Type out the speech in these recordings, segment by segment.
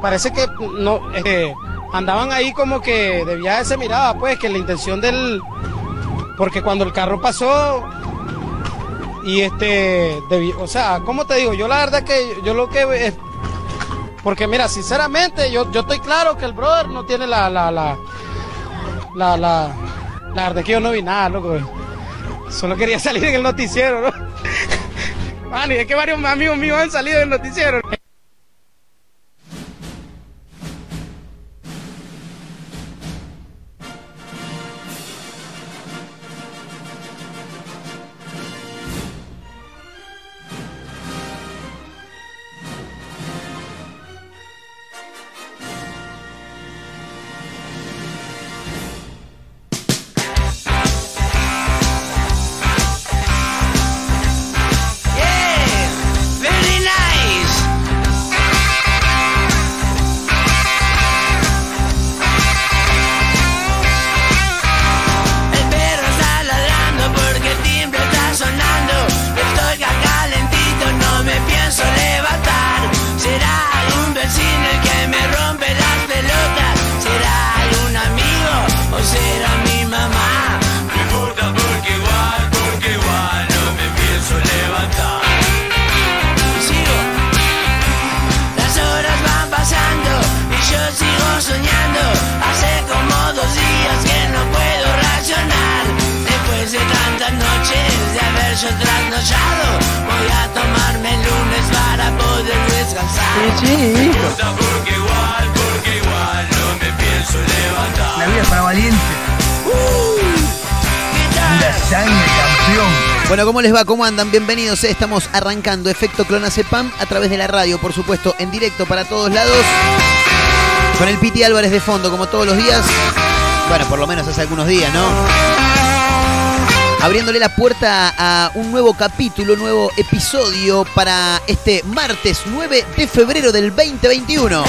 parece que no eh, andaban ahí como que de viaje se miraba, pues, que la intención del. Porque cuando el carro pasó. Y este. o sea, ¿cómo te digo? Yo la verdad que yo lo que. porque mira, sinceramente, yo, yo estoy claro que el brother no tiene la. La, la, la, la, la verdad que yo no vi nada, loco. Solo quería salir en el noticiero, ¿no? Es que varios amigos míos han salido del noticiero. ¿Cómo les va? ¿Cómo andan? Bienvenidos. Estamos arrancando Efecto Clonacepam a través de la radio, por supuesto, en directo para todos lados. Con el Piti Álvarez de fondo, como todos los días. Bueno, por lo menos hace algunos días, ¿no? Abriéndole la puerta a un nuevo capítulo, nuevo episodio para este martes 9 de febrero del 2021.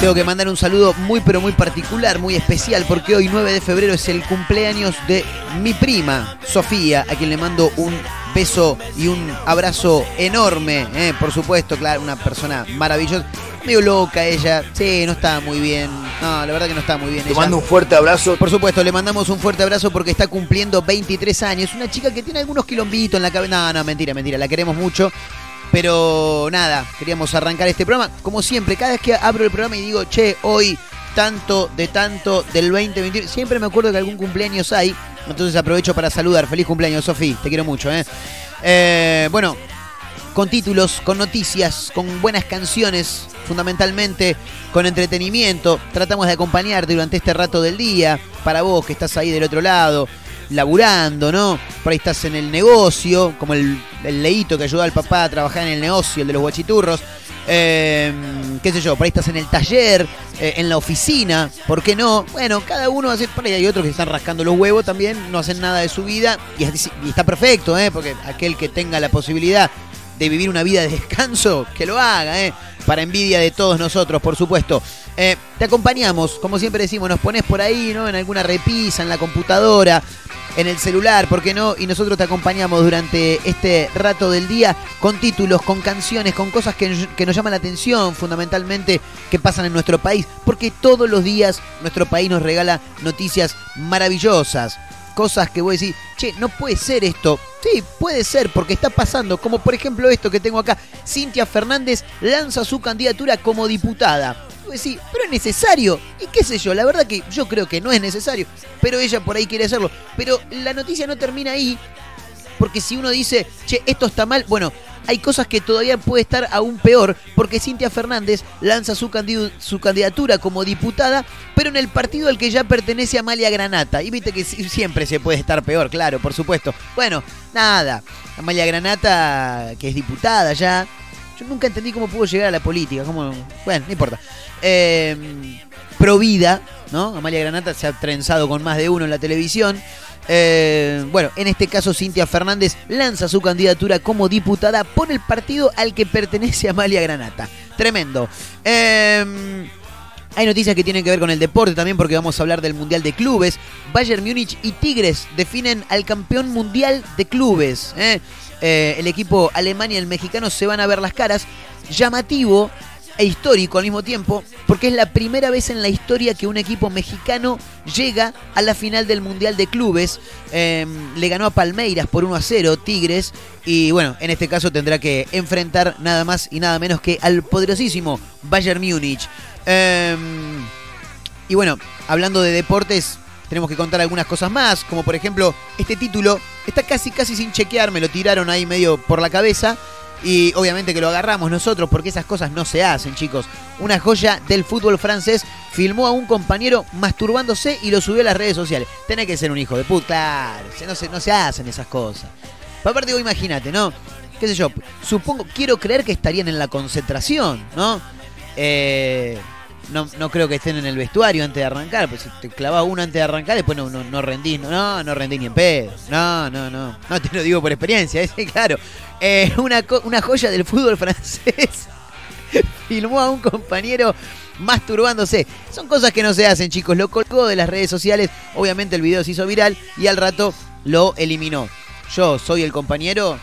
Tengo que mandar un saludo muy pero muy particular, muy especial, porque hoy 9 de febrero es el cumpleaños de mi prima, Sofía, a quien le mando un beso y un abrazo enorme, eh, por supuesto, claro, una persona maravillosa. Medio loca ella, sí, no está muy bien. No, la verdad que no está muy bien. Le mando un fuerte abrazo. Por supuesto, le mandamos un fuerte abrazo porque está cumpliendo 23 años. Una chica que tiene algunos quilombitos en la cabeza. No, no, mentira, mentira. La queremos mucho. Pero nada, queríamos arrancar este programa. Como siempre, cada vez que abro el programa y digo, che, hoy tanto de tanto del 2021, siempre me acuerdo que algún cumpleaños hay. Entonces aprovecho para saludar. Feliz cumpleaños, Sofi. Te quiero mucho, ¿eh? ¿eh? Bueno, con títulos, con noticias, con buenas canciones, fundamentalmente con entretenimiento. Tratamos de acompañarte durante este rato del día. Para vos que estás ahí del otro lado, laburando, ¿no? Por ahí estás en el negocio, como el, leíto que ayuda al papá a trabajar en el negocio, el de los guachiturros. Em, qué sé yo, por ahí estás en el taller, eh, en la oficina, ¿por qué no? Bueno, cada uno hace, por ahí hay otros que están rascando los huevos también, no hacen nada de su vida y, está perfecto, ¿eh? Porque aquel que tenga la posibilidad de vivir una vida de descanso, que lo haga, ¿eh? Para envidia de todos nosotros, por supuesto. Eh, te acompañamos, como siempre decimos, nos pones por ahí, ¿no? En alguna repisa, en la computadora, en el celular, ¿por qué no? Y nosotros te acompañamos durante este rato del día con títulos, con canciones, con cosas que, nos llaman la atención, fundamentalmente, que pasan en nuestro país, porque todos los días nuestro país nos regala noticias maravillosas. Cosas que voy a decir, che, no puede ser esto. Sí, puede ser, porque está pasando. Como por ejemplo esto que tengo acá. Cintia Fernández lanza su candidatura como diputada decir, pero es necesario. Y qué sé yo, la verdad que yo creo que no es necesario, pero ella por ahí quiere hacerlo. Pero la noticia no termina ahí, porque si uno dice, che, esto está mal, bueno, hay cosas que todavía puede estar aún peor, porque Cintia Fernández lanza su, su candidatura como diputada, pero en el partido al que ya pertenece Amalia Granata. Y viste que siempre se puede estar peor, claro, por supuesto. Bueno, nada, Amalia Granata, que es diputada ya, yo nunca entendí cómo pudo llegar a la política. Cómo... Bueno, no importa. Eh, Provida, ¿no? Amalia Granata se ha trenzado con más de uno en la televisión. Eh, bueno, en este caso Cintia Fernández lanza su candidatura como diputada por el partido al que pertenece Amalia Granata. Tremendo. Eh, hay noticias que tienen que ver con el deporte también porque vamos a hablar del Mundial de Clubes. Bayern Múnich y Tigres definen al campeón mundial de clubes. ¿eh? eh, el equipo alemán y el mexicano se van a ver las caras. Llamativo e histórico al mismo tiempo, porque es la primera vez en la historia que un equipo mexicano llega a la final del Mundial de Clubes. Em, le ganó a Palmeiras por 1 a 0, Tigres, y bueno, en este caso tendrá que enfrentar nada más y nada menos que al poderosísimo Bayern Múnich. Em, y bueno, hablando de deportes, tenemos que contar algunas cosas más, como por ejemplo, este título está casi casi sin chequear, me lo tiraron ahí medio por la cabeza. Y obviamente que lo agarramos nosotros porque esas cosas no se hacen, chicos. Una joya del fútbol francés filmó a un compañero masturbándose y lo subió a las redes sociales. Tiene que ser un hijo de puta, claro. No se, no se hacen esas cosas. aparte, digo, imagínate, ¿no? ¿Qué sé yo? Supongo, quiero creer que estarían en la concentración, ¿no? Eh, no, no creo que estén en el vestuario antes de arrancar. Pues si te clavas uno antes de arrancar, después no, no, no rendís. No, no rendís ni en pedo. No, no, no. No te lo digo por experiencia, ¿eh? claro. Eh, una, una joya del fútbol francés filmó a un compañero masturbándose. Son cosas que no se hacen, chicos. Lo colgó de las redes sociales. Obviamente el video se hizo viral y al rato lo eliminó. Yo soy el compañero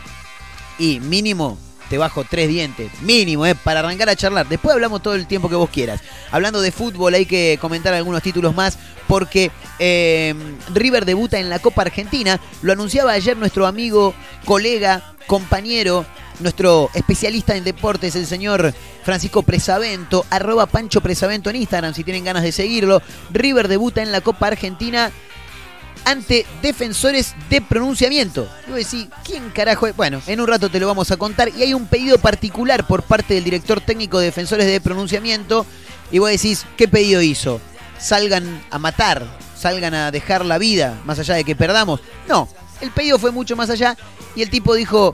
y mínimo te bajo tres dientes, mínimo, eh, para arrancar a charlar. Después hablamos todo el tiempo que vos quieras. Hablando de fútbol, hay que comentar algunos títulos más, porque eh, River debuta en la Copa Argentina. Lo anunciaba ayer nuestro amigo, colega, compañero, nuestro especialista en deportes, el señor Francisco Presavento, arroba Pancho Presavento en Instagram, si tienen ganas de seguirlo. River debuta en la Copa Argentina ante defensores de pronunciamiento. Y vos decís, ¿quién carajo es? Bueno, en un rato te lo vamos a contar. Y hay un pedido particular por parte del director técnico de defensores de pronunciamiento. Y vos decís, ¿qué pedido hizo? Salgan a matar, salgan a dejar la vida, más allá de que perdamos. No, el pedido fue mucho más allá. Y el tipo dijo,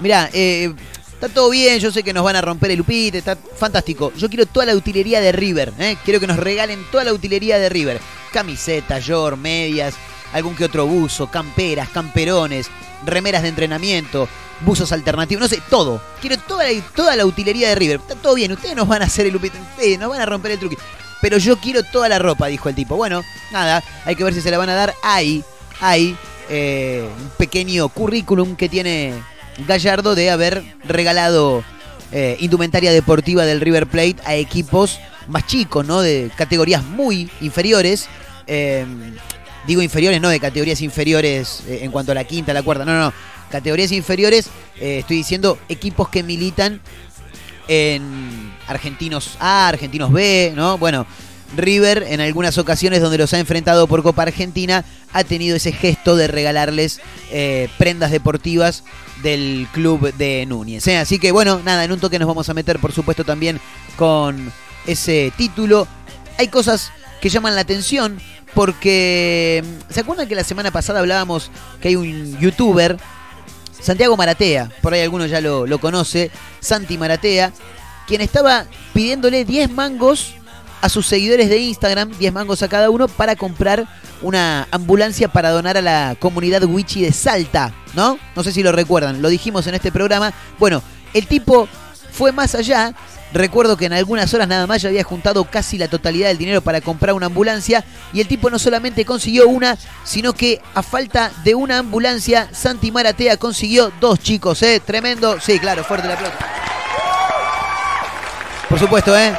mirá, eh, Está todo bien, yo sé que nos van a romper el upite, está fantástico. Yo quiero toda la utilería de River, ¿eh? quiero que nos regalen toda la utilería de River. Camisetas, short, medias, algún que otro buzo, camperas, camperones, remeras de entrenamiento, buzos alternativos, no sé, todo. Quiero toda la, toda la utilería de River. Está todo bien, ustedes nos van a hacer el upite, ustedes nos van a romper el truque. Pero yo quiero toda la ropa, dijo el tipo. Bueno, nada, hay que ver si se la van a dar. Hay, hay eh, un pequeño currículum que tiene Gallardo de haber regalado eh, indumentaria deportiva del River Plate a equipos más chicos, ¿no? De categorías muy inferiores. Em, digo inferiores, no de categorías inferiores eh, en cuanto a la quinta, la cuarta, no, no, no. Categorías inferiores, eh, estoy diciendo equipos que militan en Argentinos A, Argentinos B, ¿no? Bueno, River en algunas ocasiones donde los ha enfrentado por Copa Argentina ha tenido ese gesto de regalarles eh, prendas deportivas del club de Núñez. ¿eh? Así que bueno, nada, en un toque nos vamos a meter por supuesto también con ese título. Hay cosas que llaman la atención porque ¿se acuerdan que la semana pasada hablábamos que hay un youtuber, Santiago Maratea, por ahí alguno ya lo, lo conoce, Santi Maratea, quien estaba pidiéndole 10 mangos a sus seguidores de Instagram, 10 mangos a cada uno, para comprar una ambulancia para donar a la comunidad Wichi de Salta, ¿no? No sé si lo recuerdan, lo dijimos en este programa. Bueno, el tipo fue más allá. Recuerdo que en algunas horas nada más ya había juntado casi la totalidad del dinero para comprar una ambulancia y el tipo no solamente consiguió una, sino que a falta de una ambulancia, Santi Maratea consiguió dos chicos, ¿eh? Tremendo. Sí, claro, fuerte la pelota. Por supuesto, ¿eh?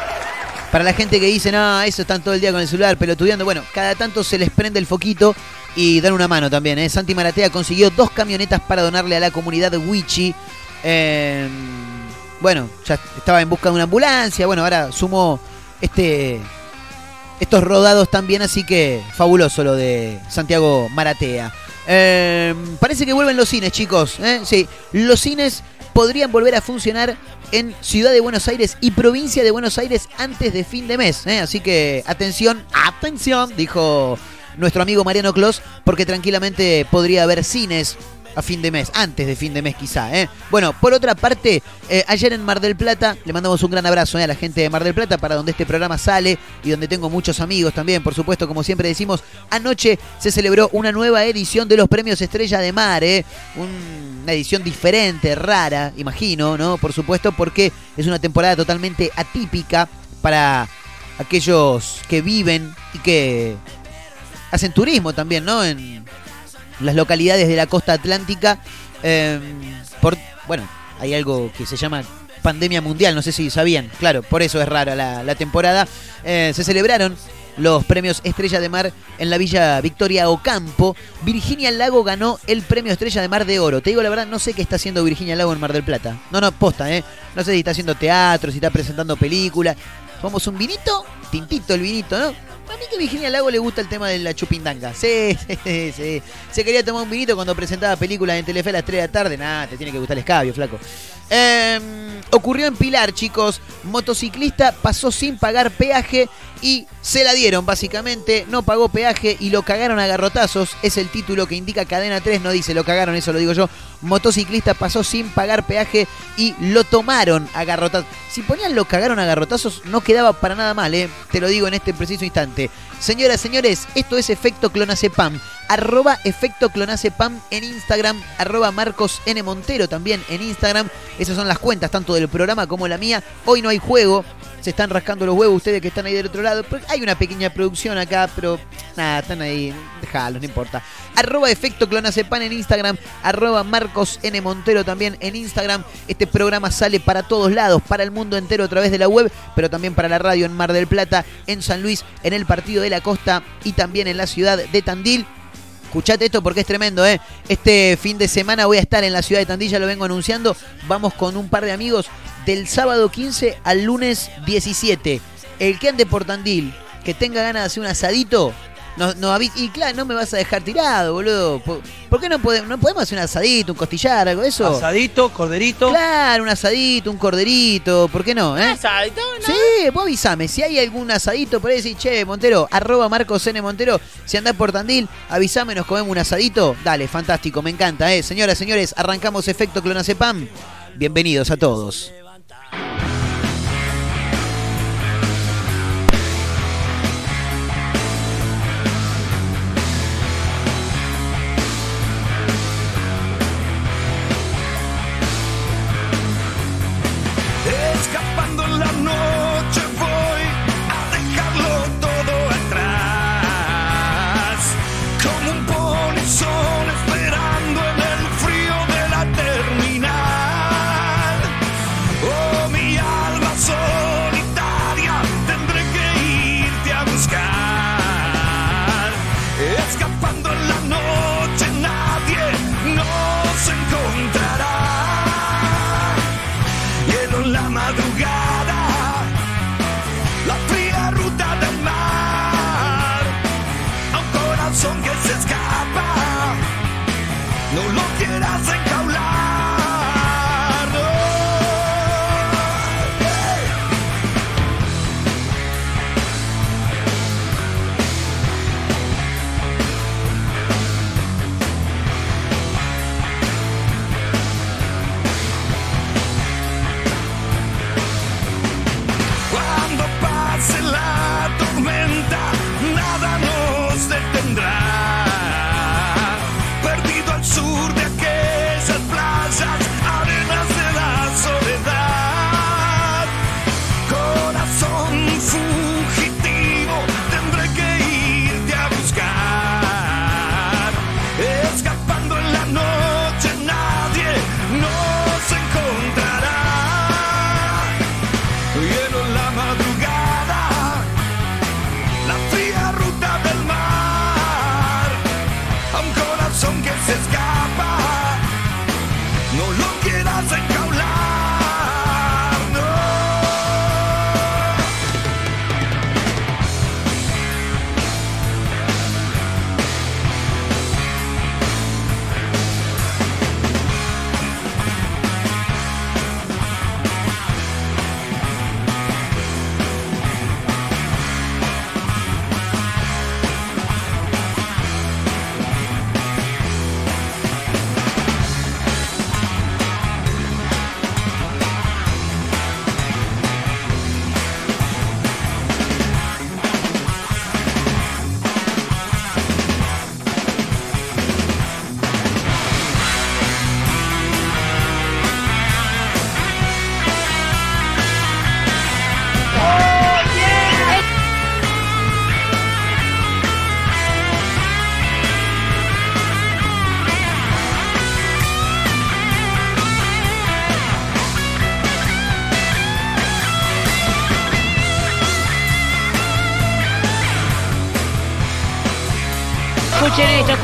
Para la gente que dice, no, eso están todo el día con el celular pelotudeando, bueno, cada tanto se les prende el foquito y dan una mano también. ¿eh? Santi Maratea consiguió dos camionetas para donarle a la comunidad de Wichi. Em, bueno, ya estaba en busca de una ambulancia, bueno, ahora sumó este, estos rodados también, así que fabuloso lo de Santiago Maratea. Em, parece que vuelven los cines, chicos. ¿eh? Sí, los cines podrían volver a funcionar en Ciudad de Buenos Aires y provincia de Buenos Aires antes de fin de mes. ¿eh? Así que atención, atención, dijo nuestro amigo Mariano Clos, porque tranquilamente podría haber cines a fin de mes, antes de fin de mes quizá. ¿eh? Bueno, por otra parte, eh, ayer en Mar del Plata, le mandamos un gran abrazo ¿eh? a la gente de Mar del Plata, para donde este programa sale y donde tengo muchos amigos también, por supuesto, como siempre decimos, anoche se celebró una nueva edición de los premios Estrella de Mar, ¿eh? una edición diferente, rara, imagino, ¿no? Por supuesto, porque es una temporada totalmente atípica para aquellos que viven y que hacen turismo también, ¿no? Las localidades de la costa atlántica eh, por, bueno, hay algo que se llama pandemia mundial, no sé si sabían, claro, por eso es rara la, temporada. Eh, se celebraron los premios Estrella de Mar en la Villa Victoria Ocampo. Virginia Lago ganó el premio Estrella de Mar de Oro. Te digo la verdad, no sé qué está haciendo Virginia Lago en Mar del Plata. No, no, posta, ¿eh? No sé si está haciendo teatro, si está presentando películas. Tomamos un vinito, tintito el vinito, ¿no? A mí que Virginia Lago le gusta el tema de la chupindanga. Sí, sí, sí. Se quería tomar un vinito cuando presentaba películas en Telefe a las 3 de la tarde. Nada, te tiene que gustar el escabio, flaco. Eh, ocurrió en Pilar, chicos. Motociclista pasó sin pagar peaje y se la dieron, básicamente. No pagó peaje y lo cagaron a garrotazos. Es el título que indica cadena 3, no dice lo cagaron, eso lo digo yo. Motociclista pasó sin pagar peaje y lo tomaron a garrotazos. Si ponían lo cagaron a garrotazos, no quedaba para nada mal, ¿eh? Te lo digo en este preciso instante. Señoras, señores, esto es Efecto Clonacepam. Arroba Efecto Clonacepam en Instagram. Arroba Marcos N. Montero también en Instagram. Esas son las cuentas, tanto del programa como la mía. Hoy no hay juego. Se están rascando los huevos ustedes que están ahí del otro lado. Hay una pequeña producción acá, pero nada, están ahí. Déjalos, no importa. Arroba Efecto Clonacepan en Instagram. Arroba Marcos N. Montero también en Instagram. Este programa sale para todos lados, para el mundo entero a través de la web, pero también para la radio en Mar del Plata, en San Luis, en el Partido de la Costa y también en la ciudad de Tandil. Escuchate esto porque es tremendo, ¿eh? Este fin de semana voy a estar en la ciudad de Tandil, ya lo vengo anunciando. Vamos con un par de amigos del sábado 15 al lunes 17. El que ande por Tandil, que tenga ganas de hacer un asadito, no, no, y claro, no me vas a dejar tirado, boludo. ¿Por, por qué no podemos, no podemos hacer un asadito, un costillar, algo de eso? Asadito, corderito. Claro, un asadito, un corderito, ¿por qué no? Eh? ¿Asadito? No. Sí, vos avisame. Si hay algún asadito por ahí, decís, che, Montero, arroba Marcos N. Montero, si andás por Tandil, avísame, nos comemos un asadito. Dale, fantástico, me encanta, eh. Señoras, señores, arrancamos efecto clonacepam. Bienvenidos a todos.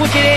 Escuchen esto,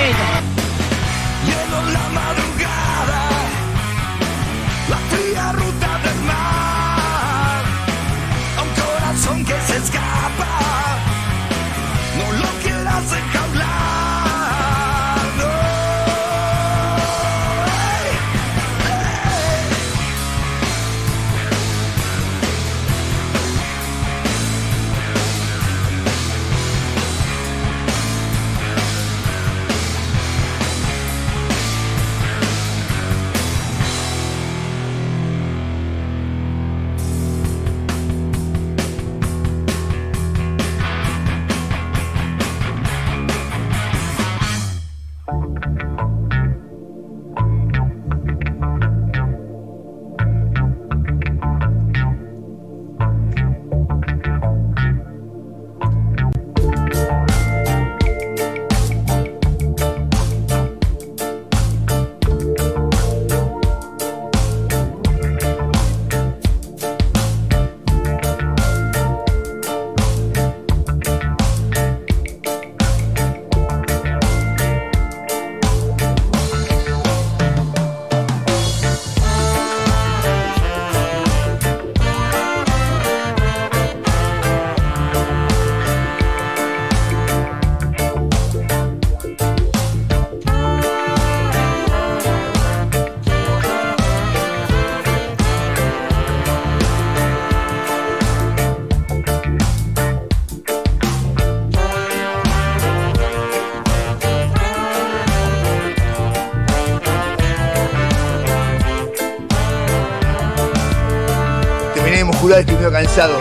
cansado.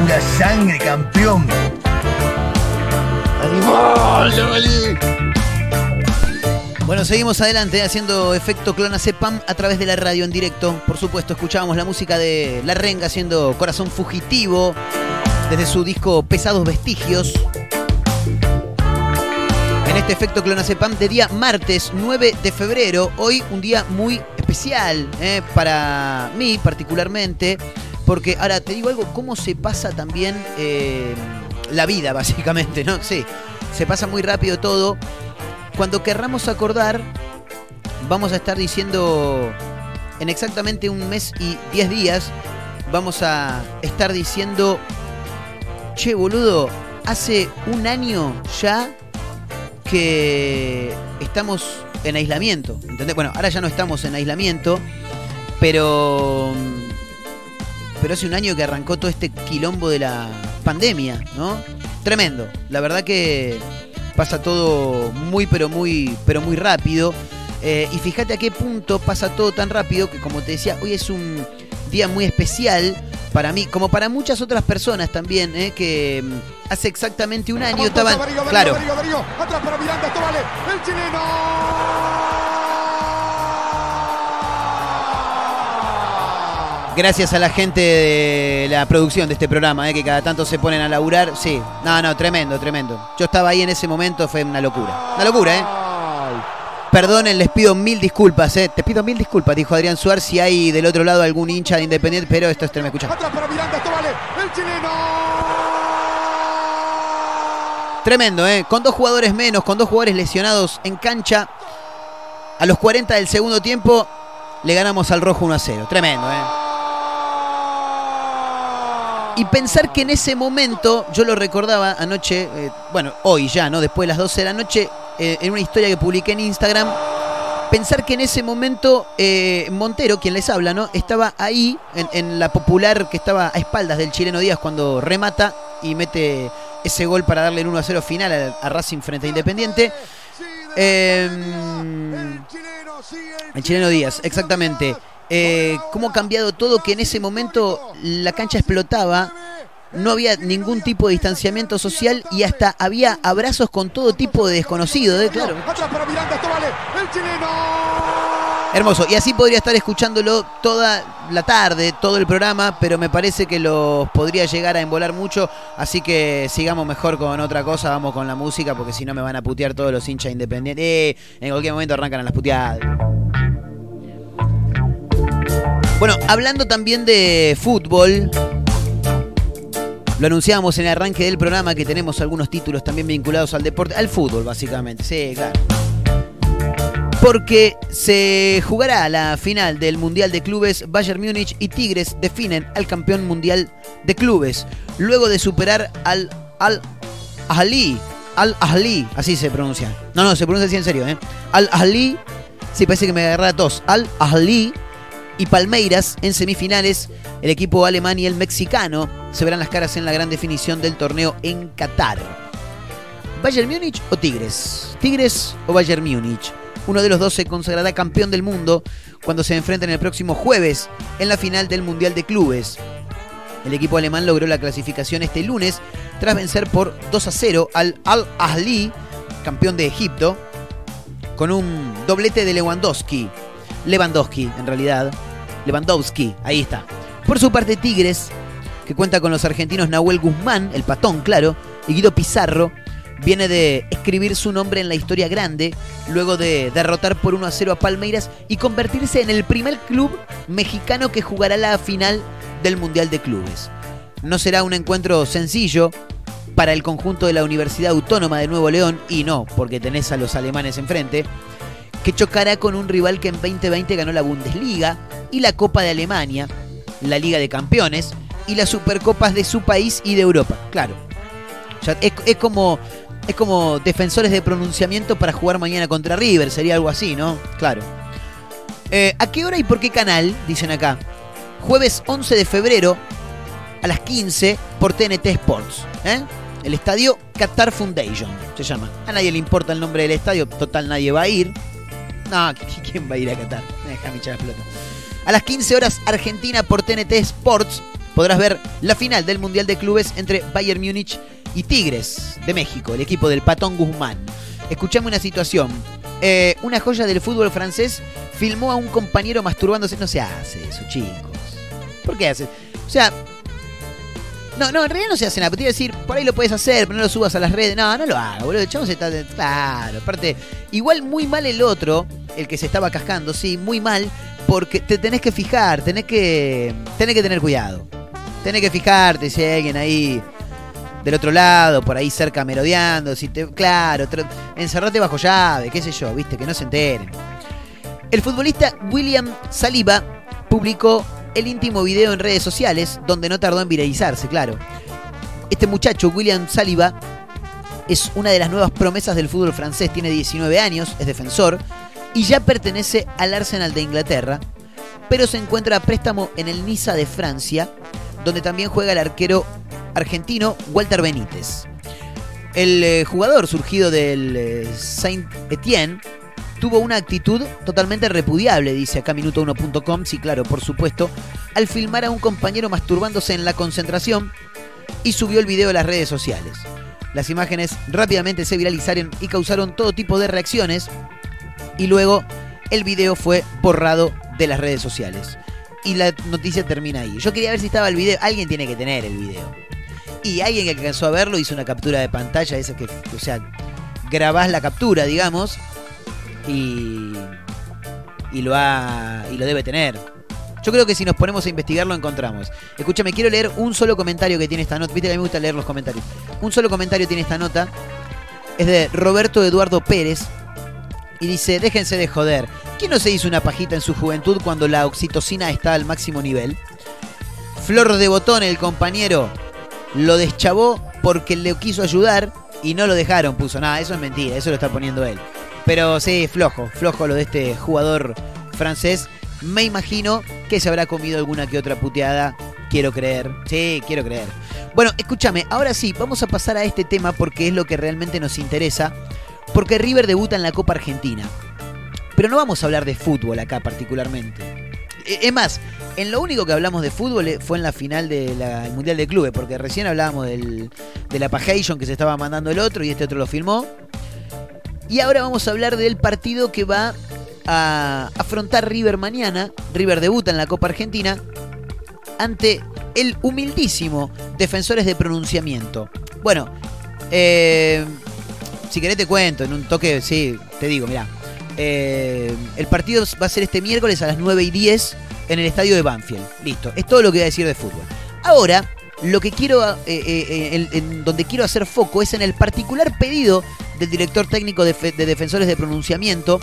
Pura sangre, campeón. ¡Animal! Bueno, seguimos adelante haciendo efecto clona Cepam a través de la radio en directo. Por supuesto, escuchábamos la música de La Renga haciendo Corazón Fugitivo desde su disco Pesados Vestigios. Este efecto clona Cepam de día martes 9 de febrero. Hoy un día muy especial eh, para mí particularmente. Porque ahora te digo algo, cómo se pasa también eh, la vida básicamente, ¿no? Sí, se pasa muy rápido todo. Cuando querramos acordar, vamos a estar diciendo en exactamente un mes y 10 días, vamos a estar diciendo, che boludo, hace un año ya que estamos en aislamiento, ¿entendés? Bueno, ahora ya no estamos en aislamiento, pero pero hace un año que arrancó todo este quilombo de la pandemia, ¿no? Tremendo. La verdad que pasa todo muy, pero muy, pero muy rápido. Eh, y fíjate a qué punto pasa todo tan rápido que, como te decía, hoy es un día muy especial para mí, como para muchas otras personas también, eh, que mm, hace exactamente un año estaban. Claro, Atrás para Miranda, esto vale. El chileno. gracias a la gente de la producción de este programa, eh, que cada tanto se ponen a laburar. Sí, no, no, tremendo, tremendo. Yo estaba ahí en ese momento, fue una locura. Una locura, ¿eh? Perdonen, les pido mil disculpas, ¿eh? Te pido mil disculpas, dijo Adrián Suárez, si hay del otro lado algún hincha de Independiente, pero esto es tremendo. Escucha. Atrás para Miranda, esto vale. El chileno. Tremendo, ¿eh? Con dos jugadores menos, con dos jugadores lesionados en cancha. A los 40 del segundo tiempo le ganamos al rojo 1 a 0. Tremendo, ¿eh? Y pensar que en ese momento, yo lo recordaba anoche, eh, bueno, hoy ya, ¿no? Después de las 12 de la noche, eh, en una historia que publiqué en Instagram, pensar que en ese momento eh, Montero, quien les habla, ¿no? Estaba ahí, en, en la popular que estaba a espaldas del chileno Díaz cuando remata y mete ese gol para darle el 1 a 0 final a, a Racing frente a Independiente. Em, el chileno Díaz, exactamente. Eh, cómo ha cambiado todo, que en ese momento la cancha explotaba, no había ningún tipo de distanciamiento social y hasta había abrazos con todo tipo de desconocidos, ¿eh? claro. Hermoso. Y así podría estar escuchándolo toda la tarde, todo el programa, pero me parece que los podría llegar a embolar mucho. Así que sigamos mejor con otra cosa, vamos con la música, porque si no me van a putear todos los hinchas independientes. Eh, en cualquier momento arrancan a las puteadas. Bueno, hablando también de fútbol, Lo anunciábamos en el arranque del programa que tenemos algunos títulos también vinculados al deporte, al fútbol básicamente. Sí, claro. Porque se jugará la final del Mundial de Clubes. Bayern Múnich y Tigres definen al campeón mundial de clubes. Luego de superar al Al Ahly. Al Ahly, así se pronuncia. No, no, se pronuncia así en serio, ¿eh? Al Ahly. Sí, parece que me agarra tos. Al Ahly y Palmeiras en semifinales. El equipo alemán y el mexicano se verán las caras en la gran definición del torneo en Qatar. ¿Bayern Múnich o Tigres? ¿Tigres o Bayern Múnich? Uno de los dos se consagrará campeón del mundo cuando se enfrenten el próximo jueves en la final del Mundial de Clubes. El equipo alemán logró la clasificación este lunes tras vencer por 2 a 0 al Al Ahly, campeón de Egipto, con un doblete de Lewandowski. Lewandowski, en realidad. Lewandowski, ahí está. Por su parte, Tigres, que cuenta con los argentinos Nahuel Guzmán, el patón, claro, y Guido Pizarro, viene de escribir su nombre en la historia grande, luego de derrotar por 1 a 0 a Palmeiras y convertirse en el primer club mexicano que jugará la final del Mundial de Clubes. No será un encuentro sencillo para el conjunto de la Universidad Autónoma de Nuevo León, y no, porque tenés a los alemanes enfrente, que chocará con un rival que en 2020 ganó la Bundesliga y la Copa de Alemania, la Liga de Campeones y las Supercopas de su país y de Europa. Claro. Es como, es como defensores de pronunciamiento para jugar mañana contra River, sería algo así, ¿no? Claro. Eh, ¿A qué hora y por qué canal? Dicen acá. Jueves 11 de febrero a las 15 por TNT Sports. ¿eh? El estadio Qatar Foundation se llama. A nadie le importa el nombre del estadio, total nadie va a ir. No, ¿quién va a ir a Qatar? Déjame echar la pelota. A las 15 horas Argentina por TNT Sports podrás ver la final del Mundial de Clubes entre Bayern Múnich y Tigres de México, el equipo del Patón Guzmán. Escuchame una situación. Eh, una joya del fútbol francés filmó a un compañero masturbándose. No se hace eso, chicos. ¿Por qué hace? O sea, no, no, en realidad no se hace nada. Te iba a decir, por ahí lo puedes hacer, pero no lo subas a las redes. No, no lo hagas, boludo. El chavo se está. Claro, aparte, igual muy mal el otro, el que se estaba cascando, sí, muy mal, porque te tenés que fijar, tenés que. Tenés que tener cuidado. Tenés que fijarte si hay alguien ahí del otro lado, por ahí cerca merodeando, si. Claro, tra- encerrate bajo llave, qué sé yo, viste, que no se enteren. El futbolista William Saliba publicó el íntimo video en redes sociales, donde no tardó en viralizarse, claro. Este muchacho, William Saliba, es una de las nuevas promesas del fútbol francés, tiene 19 años, es defensor, y ya pertenece al Arsenal de Inglaterra, pero se encuentra a préstamo en el Niza de Francia, donde también juega el arquero argentino Walter Benítez. El eh, jugador surgido del eh, Saint Etienne tuvo una actitud totalmente repudiable, dice acá minuto1.com, sí claro, por supuesto, al filmar a un compañero masturbándose en la concentración y subió el video a las redes sociales. Las imágenes rápidamente se viralizaron y causaron todo tipo de reacciones y luego el video fue borrado de las redes sociales. Y la noticia termina ahí. Yo quería ver si estaba el video, alguien tiene que tener el video. Y alguien que alcanzó a verlo hizo una captura de pantalla, esa que, o sea, grabás la captura, digamos, y, y lo ha y lo debe tener. Yo creo que si nos ponemos a investigar lo encontramos. Escúchame, quiero leer un solo comentario que tiene esta nota. Viste que a mí me gusta leer los comentarios. Un solo comentario tiene esta nota. Es de Roberto Eduardo Pérez. Y dice, déjense de joder. ¿Quién no se hizo una pajita en su juventud cuando la oxitocina está al máximo nivel? Flor de Botón, el compañero, lo deschavó porque le quiso ayudar y no lo dejaron, puso. Nada, eso es mentira, eso lo está poniendo él. Pero sí, flojo, flojo lo de este jugador francés. Me imagino que se habrá comido alguna que otra puteada. Quiero creer. Sí, quiero creer. Bueno, escúchame, ahora sí, vamos a pasar a este tema porque es lo que realmente nos interesa. Porque River debuta en la Copa Argentina. Pero no vamos a hablar de fútbol acá particularmente. E- Es más, en lo único que hablamos de fútbol eh, fue en la final del Mundial de Clubes, porque recién hablábamos del, de la pajation que se estaba mandando el otro y este otro lo filmó. Y ahora vamos a hablar del partido que va a afrontar River mañana. River debuta en la Copa Argentina ante el humildísimo Defensores de Pronunciamiento. Bueno, eh, si querés te cuento, en un toque, sí, te digo, mirá. Eh, el partido va a ser este miércoles a las 9 y 10 en el estadio de Banfield. Listo, es todo lo que voy a decir de fútbol. Ahora, lo que quiero, eh, eh, eh, en, donde quiero hacer foco es en el particular pedido del director técnico de, de defensores de pronunciamiento,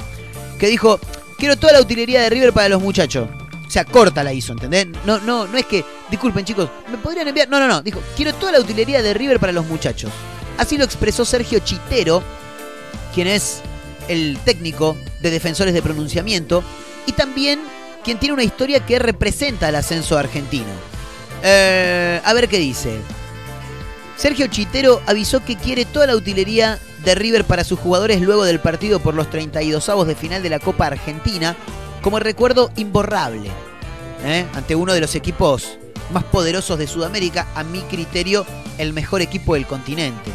que dijo, quiero toda la utilería de River para los muchachos. O sea, corta la hizo, ¿entendés? No, no, no es que, disculpen chicos, ¿me podrían enviar? No, no, no, dijo, quiero toda la utilería de River para los muchachos. Así lo expresó Sergio Chitero, quien es el técnico de defensores de pronunciamiento, y también quien tiene una historia que representa al ascenso argentino. Eh, a ver qué dice. Sergio Chitero avisó que quiere toda la utilería de River para sus jugadores luego del partido por los 32 avos de final de la Copa Argentina como recuerdo imborrable ¿eh? ante uno de los equipos más poderosos de Sudamérica, a mi criterio el mejor equipo del continente,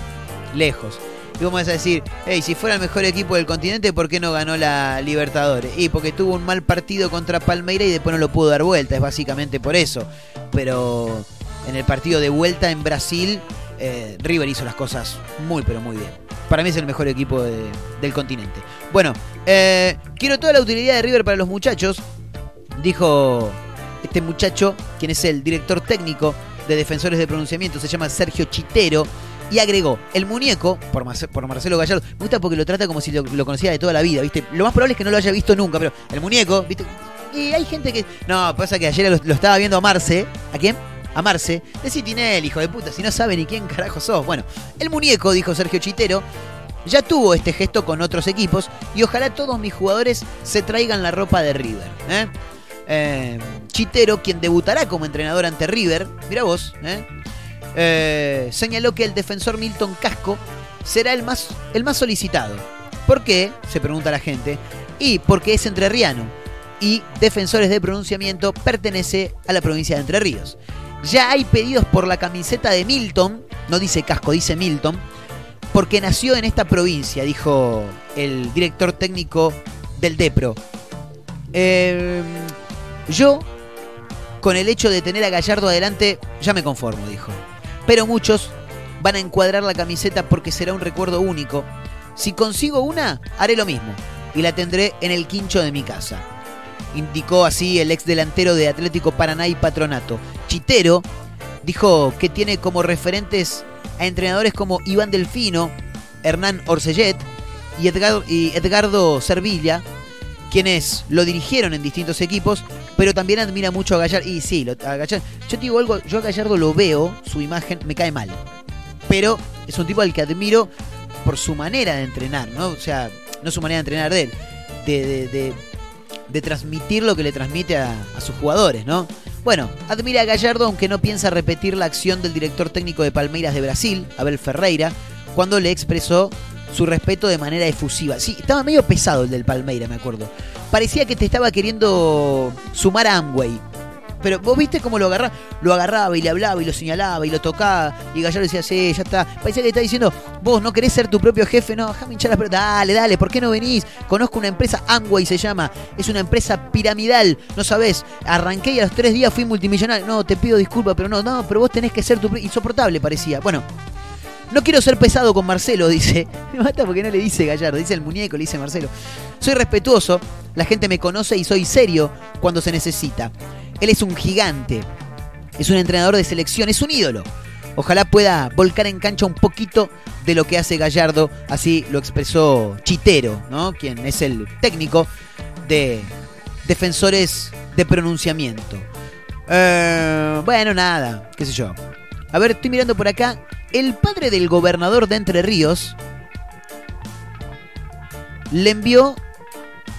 lejos. Y vas a decir, hey, si fuera el mejor equipo del continente, ¿por qué no ganó la Libertadores? Y porque tuvo un mal partido contra Palmeira y después no lo pudo dar vuelta, es básicamente por eso. Pero en el partido de vuelta en Brasil, eh, River hizo las cosas muy, pero muy bien. Para mí es el mejor equipo de- del continente. Bueno, eh, quiero toda la utilidad de River para los muchachos, dijo este muchacho, quien es el director técnico de defensores de pronunciamiento, se llama Sergio Chitero, y agregó, el muñeco, por, por Marcelo Gallardo, me gusta porque lo trata como si lo, lo conocía de toda la vida, ¿viste? Lo más probable es que no lo haya visto nunca, pero el muñeco, ¿viste? Y hay gente que... No, pasa que ayer lo, estaba viendo a Marce. ¿A quién? A Marce. De Tinel, hijo de puta, si no sabe ni quién carajo sos. Bueno, el muñeco, dijo Sergio Chitero, ya tuvo este gesto con otros equipos y ojalá todos mis jugadores se traigan la ropa de River. ¿eh? Eh, Chitero, quien debutará como entrenador ante River, mira vos, ¿eh? Eh, señaló que el defensor Milton Casco será el más, el más solicitado. ¿Por qué? Se pregunta la gente. Y porque es entrerriano. Y Defensores de Pronunciamiento pertenece a la provincia de Entre Ríos. Ya hay pedidos por la camiseta de Milton, no dice Casco, dice Milton, porque nació en esta provincia, dijo el director técnico del DEPRO. Eh, yo, con el hecho de tener a Gallardo adelante, ya me conformo, dijo. Pero muchos van a encuadrar la camiseta porque será un recuerdo único. Si consigo una, haré lo mismo y la tendré en el quincho de mi casa. Indicó así el ex delantero de Atlético Paraná y Patronato. Chitero dijo que tiene como referentes a entrenadores como Iván Delfino, Hernán Orsellet y, y Edgardo Servilla, quienes lo dirigieron en distintos equipos, pero también admira mucho a Gallardo. Y sí, a Gallardo, yo te digo algo, yo a Gallardo lo veo, su imagen me cae mal. Pero es un tipo al que admiro por su manera de entrenar, ¿no? O sea, no su manera de entrenar de él, de, de- de- de transmitir lo que le transmite a, a sus jugadores, ¿no? Bueno, admira a Gallardo aunque no piensa repetir la acción del director técnico de Palmeiras de Brasil, Abel Ferreira, cuando le expresó su respeto de manera efusiva. Sí, estaba medio pesado el del Palmeira, me acuerdo. Parecía que te estaba queriendo sumar a Amway. Pero vos viste cómo lo agarraba, lo agarraba y le hablaba y lo señalaba y lo tocaba. Y Gallardo decía, sí, ya está. Parecía que le estaba diciendo, vos no querés ser tu propio jefe, no, déjame hinchar la pelota. Dale, dale, ¿por qué no venís? Conozco una empresa, Amway se llama. Es una empresa piramidal, no sabés. Arranqué y a los tres días fui multimillonario. No, te pido disculpas, pero no, no, pero vos tenés que ser tu. Insoportable parecía. Bueno, no quiero ser pesado con Marcelo, dice. Me mata porque no le dice Gallardo, dice el muñeco, le dice Marcelo. Soy respetuoso, la gente me conoce y soy serio cuando se necesita. Él es un gigante, es un entrenador de selección, es un ídolo. Ojalá pueda volcar en cancha un poquito de lo que hace Gallardo, así lo expresó Chitero, ¿no? Quien es el técnico de defensores de pronunciamiento. Eh, bueno, nada, qué sé yo. A ver, estoy mirando por acá. El padre del gobernador de Entre Ríos le envió.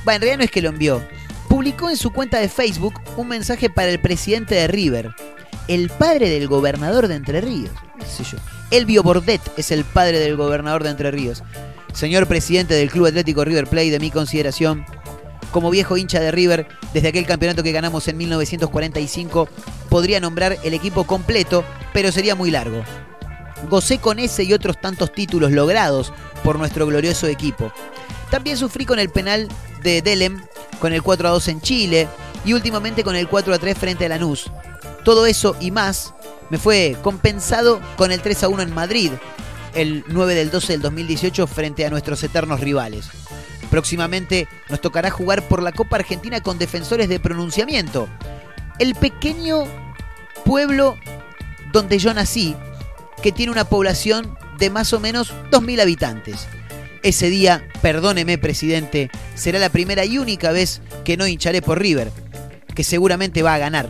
Bueno, en realidad no es que lo envió. Publicó en su cuenta de Facebook un mensaje para el presidente de River. El padre del gobernador de Entre Ríos. ¿Qué sé? Elvio Bordet es el padre del gobernador de Entre Ríos. Señor presidente del Club Atlético River Plate, de mi consideración, como viejo hincha de River, desde aquel campeonato que ganamos en 1945, podría nombrar el equipo completo, pero sería muy largo. Gocé con ese y otros tantos títulos logrados por nuestro glorioso equipo. También sufrí con el penal de Delem, con el 4 a 2 en Chile y últimamente con el 4 a 3 frente a Lanús. Todo eso y más me fue compensado con el 3 a 1 en Madrid, el 9 del 12 del 2018 frente a nuestros eternos rivales. Próximamente nos tocará jugar por la Copa Argentina con defensores de pronunciamiento. El pequeño pueblo donde yo nací, que tiene una población de más o menos 2.000 habitantes. Ese día, perdóneme presidente, será la primera y única vez que no hincharé por River, que seguramente va a ganar.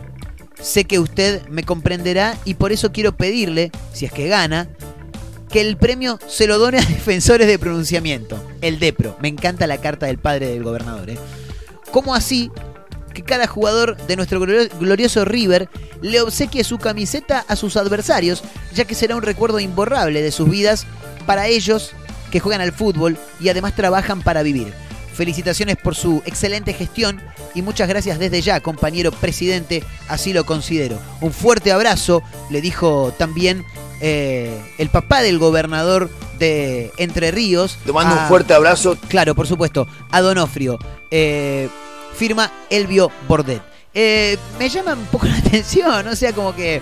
Sé que usted me comprenderá y por eso quiero pedirle, si es que gana, que el premio se lo done a defensores de pronunciamiento, el DEPRO. Me encanta la carta del padre del gobernador. ¿eh? ¿Cómo así que cada jugador de nuestro glori- glorioso River le obsequie su camiseta a sus adversarios, ya que será un recuerdo imborrable de sus vidas para ellos que juegan al fútbol y además trabajan para vivir. Felicitaciones por su excelente gestión y muchas gracias desde ya, compañero presidente, así lo considero. Un fuerte abrazo, le dijo también eh, el papá del gobernador de Entre Ríos. Le mando a- un fuerte abrazo. Claro, por supuesto. A Donofrio. Eh, firma Elvio Bordet. Eh, me llama un poco la atención, o sea, como que.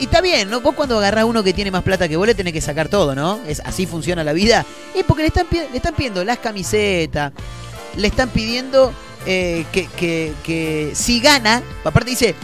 y está bien, ¿no? Vos cuando agarrás uno que tiene más plata que vos le tenés que sacar todo, ¿no? Es, así funciona la vida. Es porque le están, le están pidiendo las camisetas, le están pidiendo eh, que, que- que si gana, aparte dice,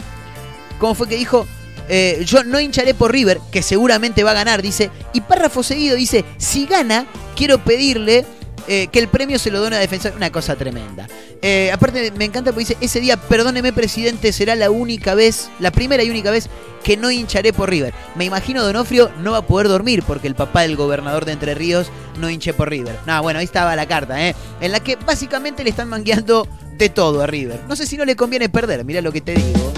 ¿cómo fue que dijo? Eh, yo no hincharé por River, que seguramente va a ganar, dice. Y párrafo seguido dice, si gana, quiero pedirle eh, que el premio se lo done a defensor. Una cosa tremenda. Eh, aparte, me encanta porque dice, ese día, perdóneme presidente, será la única vez, la primera y única vez que no hincharé por River. Me imagino Donofrio no va a poder dormir porque el papá del gobernador de Entre Ríos no hinche por River. No, bueno, ahí estaba la carta, ¿eh? En la que básicamente le están mangueando de todo a River. No sé si no le conviene perder, mirá lo que te digo.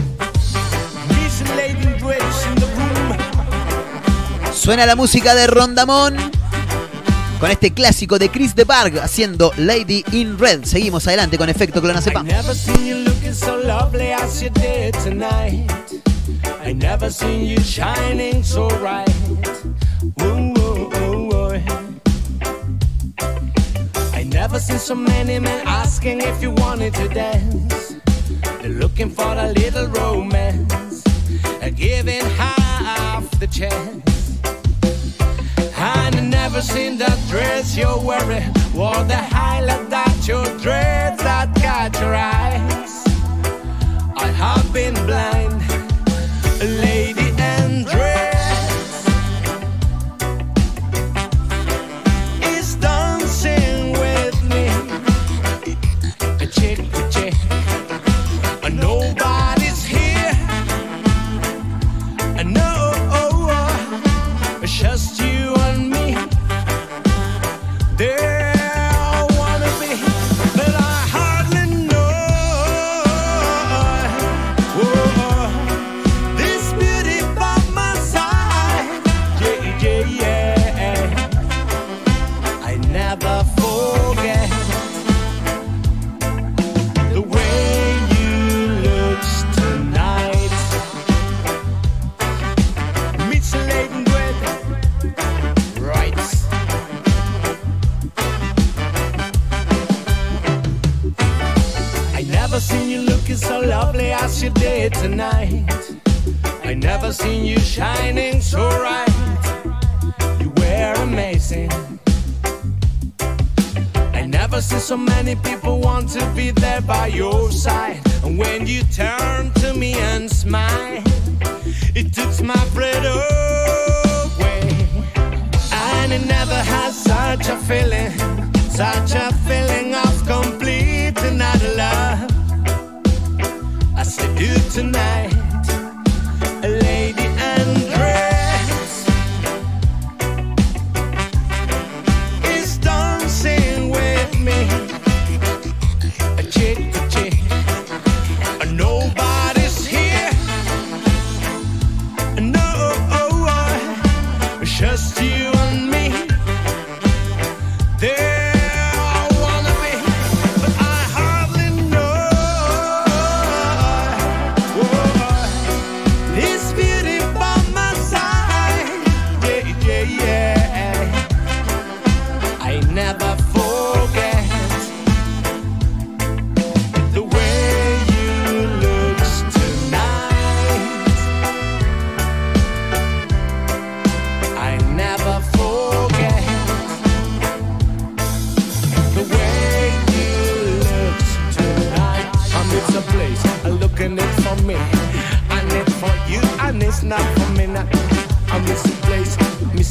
Suena la música de Rondamón con este clásico de Chris de Barg haciendo Lady in Red. Seguimos adelante con efecto I clonazepam. I never seen you shining so bright. Ooh, ooh, ooh, ooh. I never seen so many men asking if you wanted to dance. They're looking for a little romance, giving half the chance. Never seen that dress you're wearing, or the highlight that your dreads that got your eyes. I have been blind,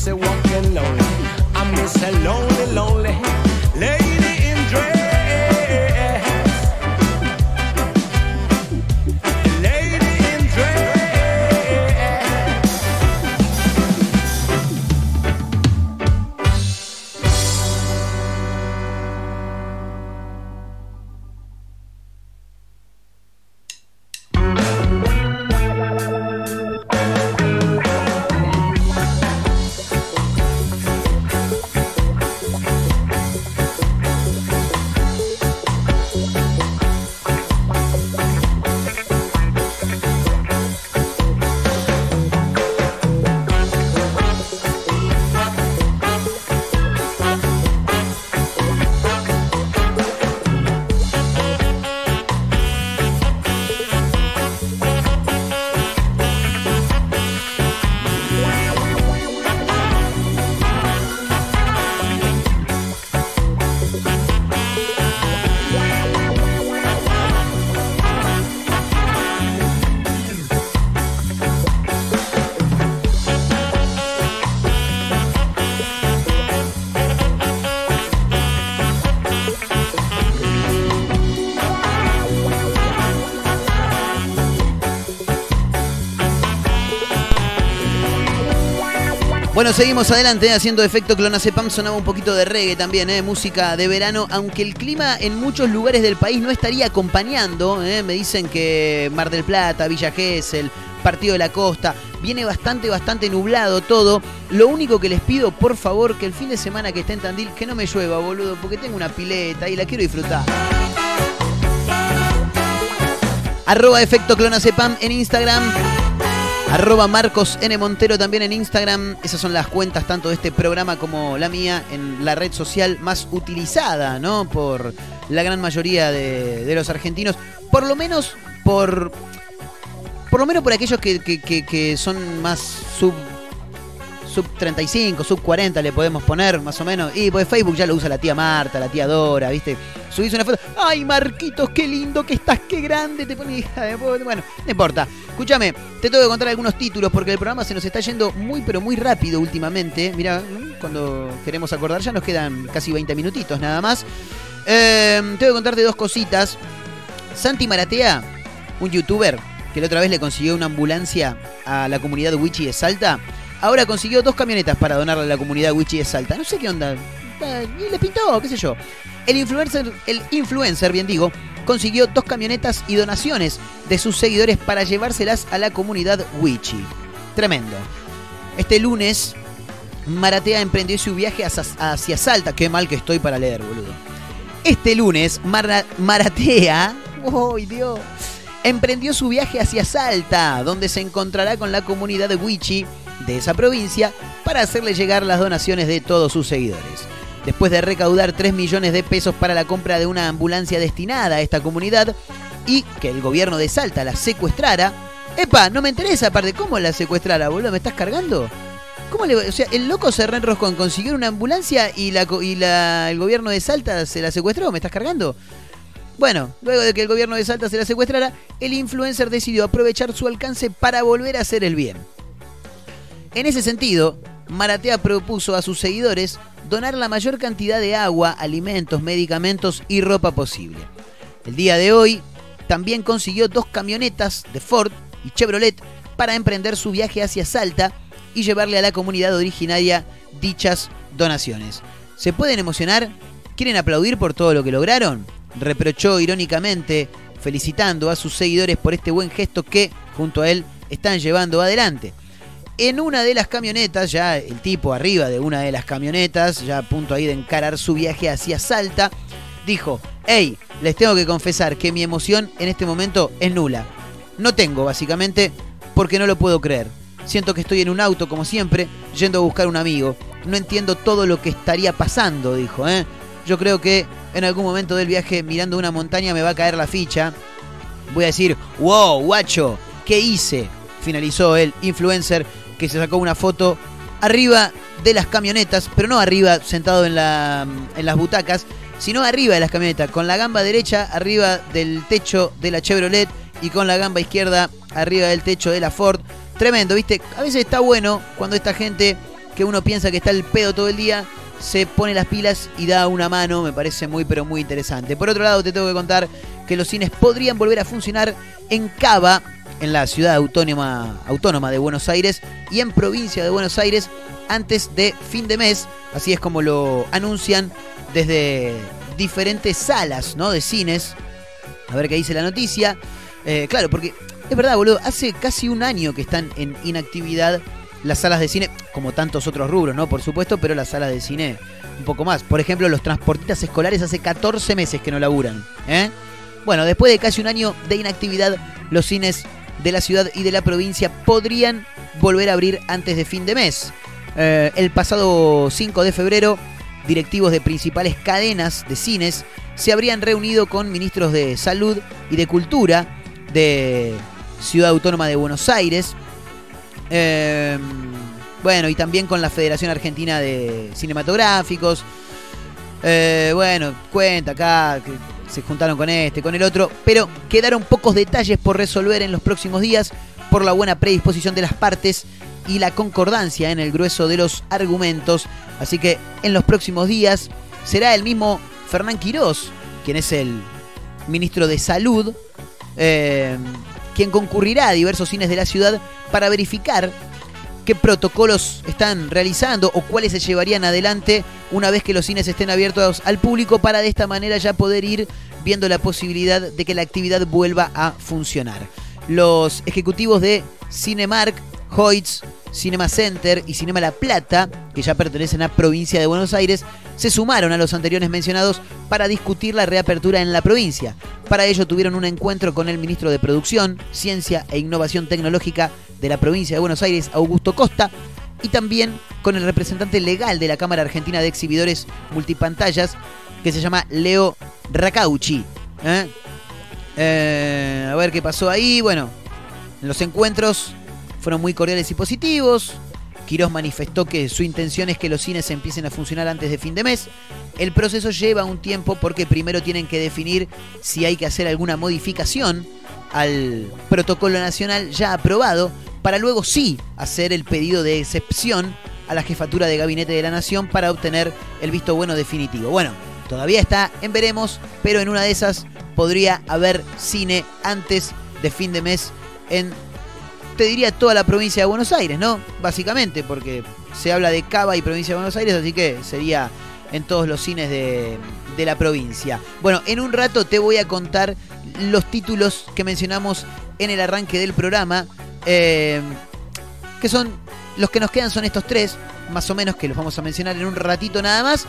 missing walking lonely. I'm a lonely, lonely. Bueno, seguimos adelante eh, haciendo efecto clonazepam. Sonaba un poquito de reggae también, eh, música de verano. Aunque el clima en muchos lugares del país no estaría acompañando. eh, me dicen que Mar del Plata, Villa Gesell, Partido de la Costa, viene bastante, bastante nublado todo. Lo único que les pido, por favor, que el fin de semana que esté en Tandil, que no me llueva, boludo, porque tengo una pileta y la quiero disfrutar. Arroba efecto clonazepam en Instagram. Arroba Marcos N. Montero también en Instagram. Esas son las cuentas tanto de este programa como la mía en la red social más utilizada, ¿no? Por la gran mayoría de, de los argentinos. Por lo menos por. Por lo menos por aquellos que, que- que- que son más sub. Sub 35, sub 40 le podemos poner, más o menos. Y pues Facebook ya lo usa la tía Marta, la tía Dora, ¿viste? Subís una foto. ¡Ay, Marquitos, qué lindo que estás, qué grande! Te pones. de. Bueno, no importa. Escúchame, te tengo que contar algunos títulos porque el programa se nos está yendo muy, pero muy rápido últimamente. Mira, cuando queremos acordar ya nos quedan casi 20 minutitos nada más. Eh, tengo que contarte dos cositas. Santi Maratea, un youtuber que la otra vez le consiguió una ambulancia a la comunidad Wichi de Salta, ahora consiguió dos camionetas para donarle a la comunidad Wichi de Salta. No sé qué onda. Eh, Y le pintó, qué sé yo. El influencer, el influencer, bien digo, consiguió dos camionetas y donaciones de sus seguidores para llevárselas a la comunidad Wichi. Tremendo. Este lunes, Maratea emprendió su viaje hacia, Salta. Qué mal que estoy para leer, boludo. Este lunes, Mara- Maratea, ¡ay Dios! Emprendió su viaje hacia Salta, donde se encontrará con la comunidad de Wichi de esa provincia para hacerle llegar las donaciones de todos sus seguidores. Después de recaudar 3 millones de pesos para la compra de una ambulancia destinada a esta comunidad y que el gobierno de Salta la secuestrara. ¡Epa! No me interesa aparte, ¿cómo la secuestrara, boludo? ¿Me estás cargando? ¿Cómo le, o sea, el loco se reenroscó en conseguir una ambulancia y, la, el gobierno de Salta se la secuestró? ¿Me estás cargando? Bueno, luego de que el gobierno de Salta se la secuestrara, el influencer decidió aprovechar su alcance para volver a hacer el bien. En ese sentido, Maratea propuso a sus seguidores donar la mayor cantidad de agua, alimentos, medicamentos y ropa posible. El día de hoy también consiguió dos camionetas de Ford y Chevrolet para emprender su viaje hacia Salta y llevarle a la comunidad originaria dichas donaciones. ¿Se pueden emocionar? ¿Quieren aplaudir por todo lo que lograron? Reprochó irónicamente, felicitando a sus seguidores por este buen gesto que, junto a él, están llevando adelante. En una de las camionetas, ya el tipo arriba de una de las camionetas, ya a punto ahí de encarar su viaje hacia Salta, dijo, hey, les tengo que confesar que mi emoción en este momento es nula. No tengo, básicamente, porque no lo puedo creer. Siento que estoy en un auto, como siempre, yendo a buscar un amigo. No entiendo todo lo que estaría pasando, dijo, ¿eh? Yo creo que en algún momento del viaje, mirando una montaña, me va a caer la ficha. Voy a decir, wow, guacho, ¿qué hice? Finalizó el influencer que se sacó una foto arriba de las camionetas, pero no arriba sentado en, la, en las butacas, sino arriba de las camionetas, con la gamba derecha arriba del techo de la Chevrolet y con la gamba izquierda arriba del techo de la Ford, tremendo, ¿viste? A veces está bueno cuando esta gente que uno piensa que está el pedo todo el día se pone las pilas y da una mano, me parece muy pero muy interesante. Por otro lado, te tengo que contar que los cines podrían volver a funcionar en Cava, en la ciudad autónoma, autónoma de Buenos Aires y en provincia de Buenos Aires antes de fin de mes, así es como lo anuncian desde diferentes salas ¿no? de cines. A ver qué dice la noticia. Eh, claro, porque es verdad, boludo, hace casi un año que están en inactividad las salas de cine, como tantos otros rubros, ¿no? Por supuesto, pero las salas de cine un poco más. Por ejemplo, los transportistas escolares hace 14 meses que no laburan. ¿eh? Bueno, después de casi un año de inactividad, los cines de la ciudad y de la provincia podrían volver a abrir antes de fin de mes. Eh, el pasado 5 de febrero, directivos de principales cadenas de cines se habrían reunido con ministros de salud y de cultura de Ciudad Autónoma de Buenos Aires. Eh, bueno, y también con la Federación Argentina de Cinematográficos. Eh, bueno, cuenta acá que se juntaron con este, con el otro, pero quedaron pocos detalles por resolver en los próximos días por la buena predisposición de las partes y la concordancia en el grueso de los argumentos. Así que en los próximos días será el mismo Fernán Quirós, quien es el ministro de Salud, eh, quien concurrirá a diversos cines de la ciudad para verificar qué protocolos están realizando o cuáles se llevarían adelante una vez que los cines estén abiertos al público para de esta manera ya poder ir viendo la posibilidad de que la actividad vuelva a funcionar. Los ejecutivos de Cinemark, Hoyts, Cinema Center y Cinema La Plata, que ya pertenecen a provincia de Buenos Aires, se sumaron a los anteriores mencionados para discutir la reapertura en la provincia. Para ello tuvieron un encuentro con el ministro de Producción, Ciencia e Innovación Tecnológica de la provincia de Buenos Aires, Augusto Costa, y también con el representante legal de la Cámara Argentina de Exhibidores Multipantallas, que se llama Leo Racauchi. ¿eh? Eh, a ver qué pasó ahí. Bueno, los encuentros fueron muy cordiales y positivos. Quirós manifestó que su intención es que los cines empiecen a funcionar antes de fin de mes. El proceso lleva un tiempo porque primero tienen que definir si hay que hacer alguna modificación al protocolo nacional ya aprobado para luego sí hacer el pedido de excepción a la jefatura de gabinete de la nación para obtener el visto bueno definitivo. Bueno, todavía está en veremos, pero en una de esas podría haber cine antes de fin de mes en te diría toda la provincia de Buenos Aires, ¿no? Básicamente, porque se habla de Cava y provincia de Buenos Aires, así que sería en todos los cines de, de la provincia. Bueno, en un rato te voy a contar los títulos que mencionamos en el arranque del programa, eh, que son los que nos quedan son estos tres, más o menos, que los vamos a mencionar en un ratito nada más,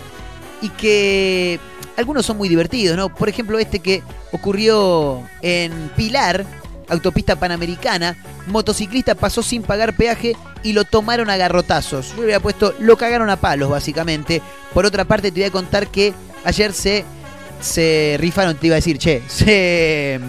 y que algunos son muy divertidos, ¿no? Por ejemplo, este que ocurrió en Pilar, autopista panamericana, motociclista pasó sin pagar peaje y lo tomaron a garrotazos. Yo hubiera puesto, lo cagaron a palos, básicamente. Por otra parte, te voy a contar que ayer se, se rifaron, te iba a decir, che, se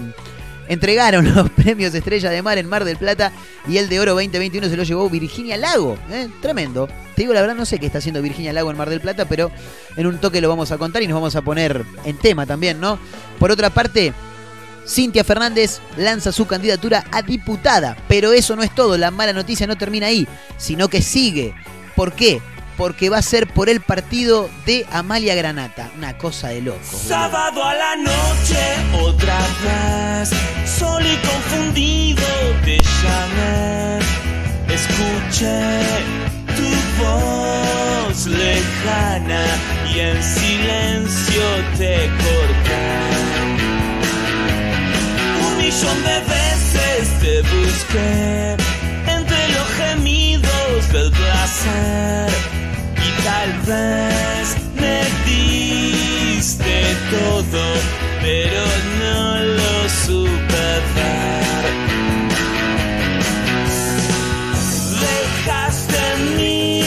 entregaron los premios Estrella de Mar en Mar del Plata y el de Oro 2021 se lo llevó Virginia Lago. ¿eh? Tremendo. Te digo la verdad, no sé qué está haciendo Virginia Lago en Mar del Plata, pero en un toque lo vamos a contar y nos vamos a poner en tema también, ¿no? Por otra parte, Cintia Fernández lanza su candidatura a diputada, pero eso no es todo, la mala noticia no termina ahí, sino que sigue. ¿Por qué? Porque va a ser por el partido de Amalia Granata, una cosa de loco. Sábado a la noche, otra vez, solo y confundido te llamé. Escuché tu voz lejana y en silencio te corté. Un millón de veces te busqué entre los gemidos del placer y tal vez me diste todo, pero no lo supe dar. Dejaste en mí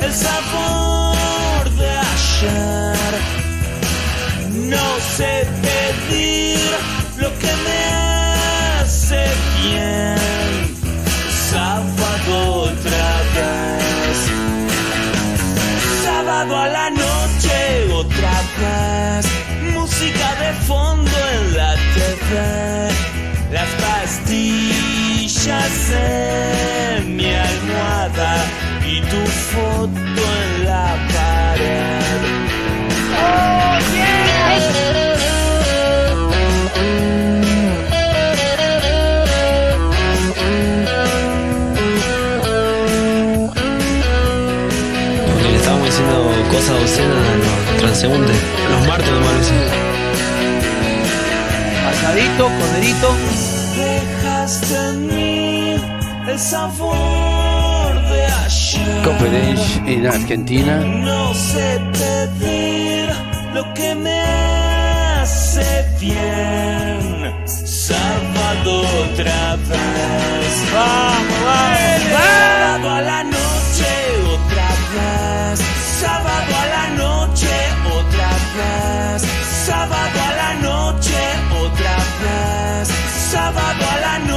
el sabor de ayer. No sé Las pastillas se nada y tu foto en la pared. Porque le estábamos diciendo cosas obscenas a los transeúntes. Los martes me parece. Asadito, corderito. Dejaste en mí el sabor de ayer. Conference en Argentina. No sé pedir lo que me hace bien. Sábado otra vez. Vamos, vamos, Sábado a la noche otra vez. Sábado a la noche otra vez. Sábado a la noche otra vez. Sábado a la noche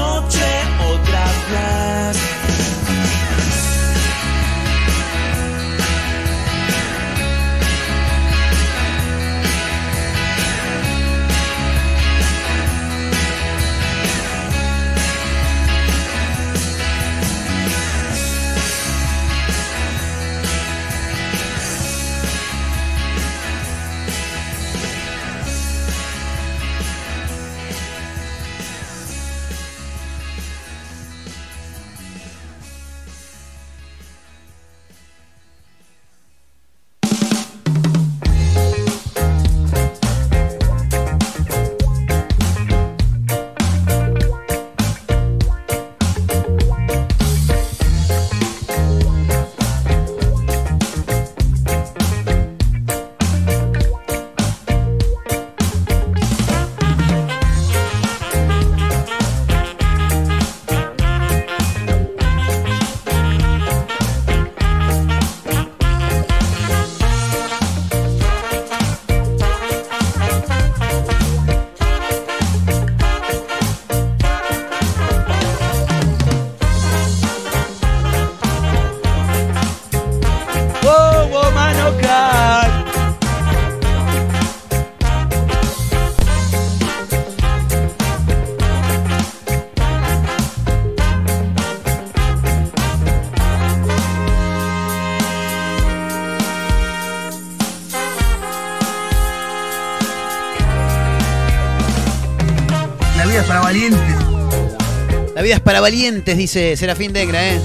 para valientes, dice Serafín Degra, ¿eh?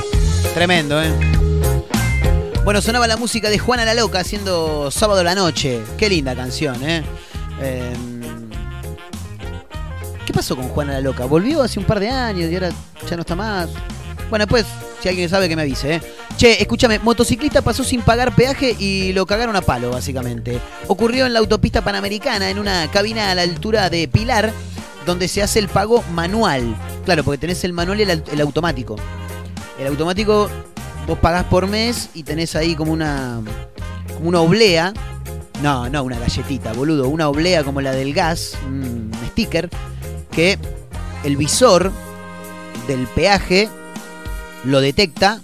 Tremendo, ¿eh? Bueno, sonaba la música de Juana la Loca haciendo Sábado la Noche. Qué linda canción, ¿eh? Eh, ¿Qué pasó con Juana la Loca? Volvió hace un par de años y ahora ya no está más. Bueno, pues, si alguien sabe que me avise, ¿eh? Che, escúchame, motociclista pasó sin pagar peaje y lo cagaron a palo, básicamente. Ocurrió en la autopista panamericana, en una cabina a la altura de Pilar, donde se hace el pago manual. Claro, porque tenés el manual y el, el automático. El automático vos pagás por mes y tenés ahí como una como una oblea. No, no, una galletita, boludo. Una oblea como la del gas, un sticker, que el visor del peaje lo detecta,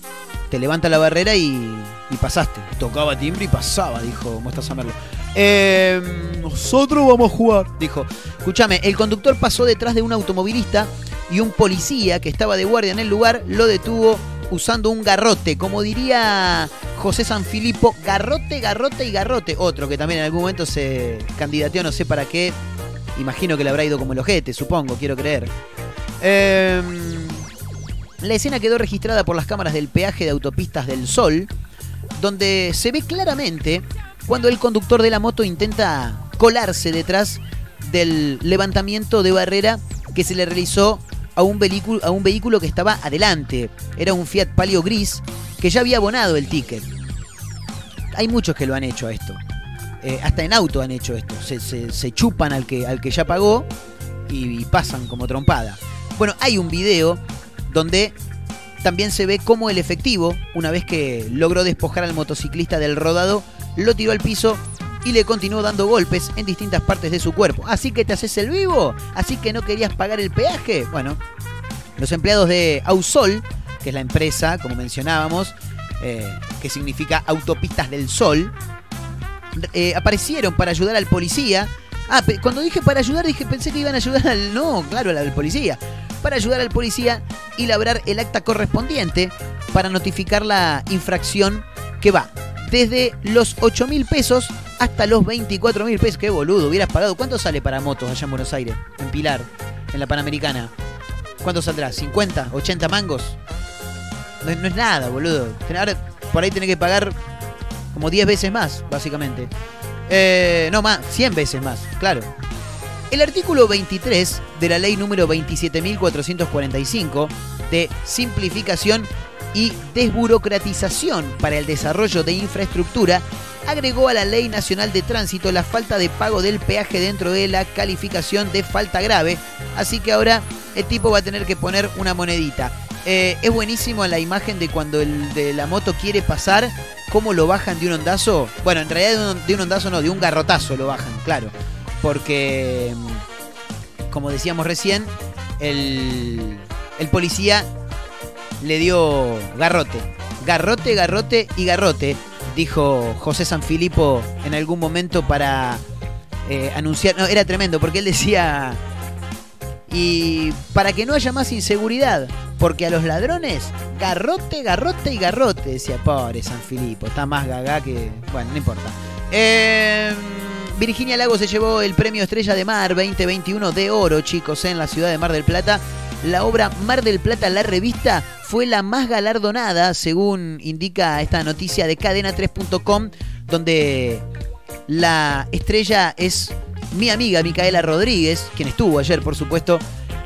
te levanta la barrera y, y pasaste. Tocaba timbre y pasaba, dijo Mostaza Merlo. Eh, nosotros vamos a jugar, dijo. Escúchame, el conductor pasó detrás de un automovilista y un policía que estaba de guardia en el lugar lo detuvo usando un garrote, como diría José Sanfilippo, garrote, garrote y garrote. Otro que también en algún momento se candidateó, no sé para qué. Imagino que le habrá ido como el ojete, supongo, quiero creer. Eh, la escena quedó registrada por las cámaras del peaje de autopistas del Sol, donde se ve claramente cuando el conductor de la moto intenta colarse detrás del levantamiento de barrera que se le realizó a un, vehículo, a un vehículo que estaba adelante. Era un Fiat Palio gris que ya había abonado el ticket. Hay muchos que lo han hecho esto. Eh, hasta en auto han hecho esto. Se, se- se chupan al que, al que ya pagó y, y pasan como trompada. Bueno, hay un video donde también se ve cómo el efectivo, una vez que logró despojar al motociclista del rodado, lo tiró al piso y le continuó dando golpes en distintas partes de su cuerpo. Así que te haces el vivo, así que no querías pagar el peaje. Bueno, los empleados de Ausol, que es la empresa, como mencionábamos, eh, que significa Autopistas del Sol, eh, aparecieron para ayudar al policía Ah, cuando dije para ayudar, dije, pensé que iban a ayudar al. No, claro, al policía. Para ayudar al policía y labrar el acta correspondiente para notificar la infracción que va desde los 8 mil pesos hasta los 24 mil pesos. Qué boludo, hubieras pagado. ¿Cuánto sale para motos allá en Buenos Aires? En Pilar, en la Panamericana. ¿Cuánto saldrá? ¿50? ¿80 mangos? No, es- nada, boludo. Ahora por ahí tenés que pagar como 10 veces más, básicamente. Eh, no más, 100 veces más, claro. El artículo 23 de la ley número 27.445 de simplificación y desburocratización para el desarrollo de infraestructura agregó a la Ley Nacional de Tránsito la falta de pago del peaje dentro de la calificación de falta grave. Así que ahora el tipo va a tener que poner una monedita. Eh, es buenísimo la imagen de cuando la moto quiere pasar, cómo lo bajan de un ondazo. Bueno, en realidad de un, de un ondazo no, de un garrotazo lo bajan, claro. Porque, mm, como decíamos recién, el, el policía le dio garrote. Garrote, garrote y garrote, dijo José Sanfilippo en algún momento para eh, anunciar. No, era tremendo, porque él decía. Y para que no haya más inseguridad, porque a los ladrones, garrote, garrote y garrote, decía, pobre Sanfilippo, está más gaga que. Bueno, no importa. Eh, Virginia Lago se llevó el premio Estrella de Mar 2021 de oro, chicos, en la ciudad de Mar del Plata. La obra Mar del Plata, la revista, fue la más galardonada, según indica esta noticia de cadena3.com, donde la estrella es mi amiga Micaela Rodríguez, quien estuvo ayer, por supuesto,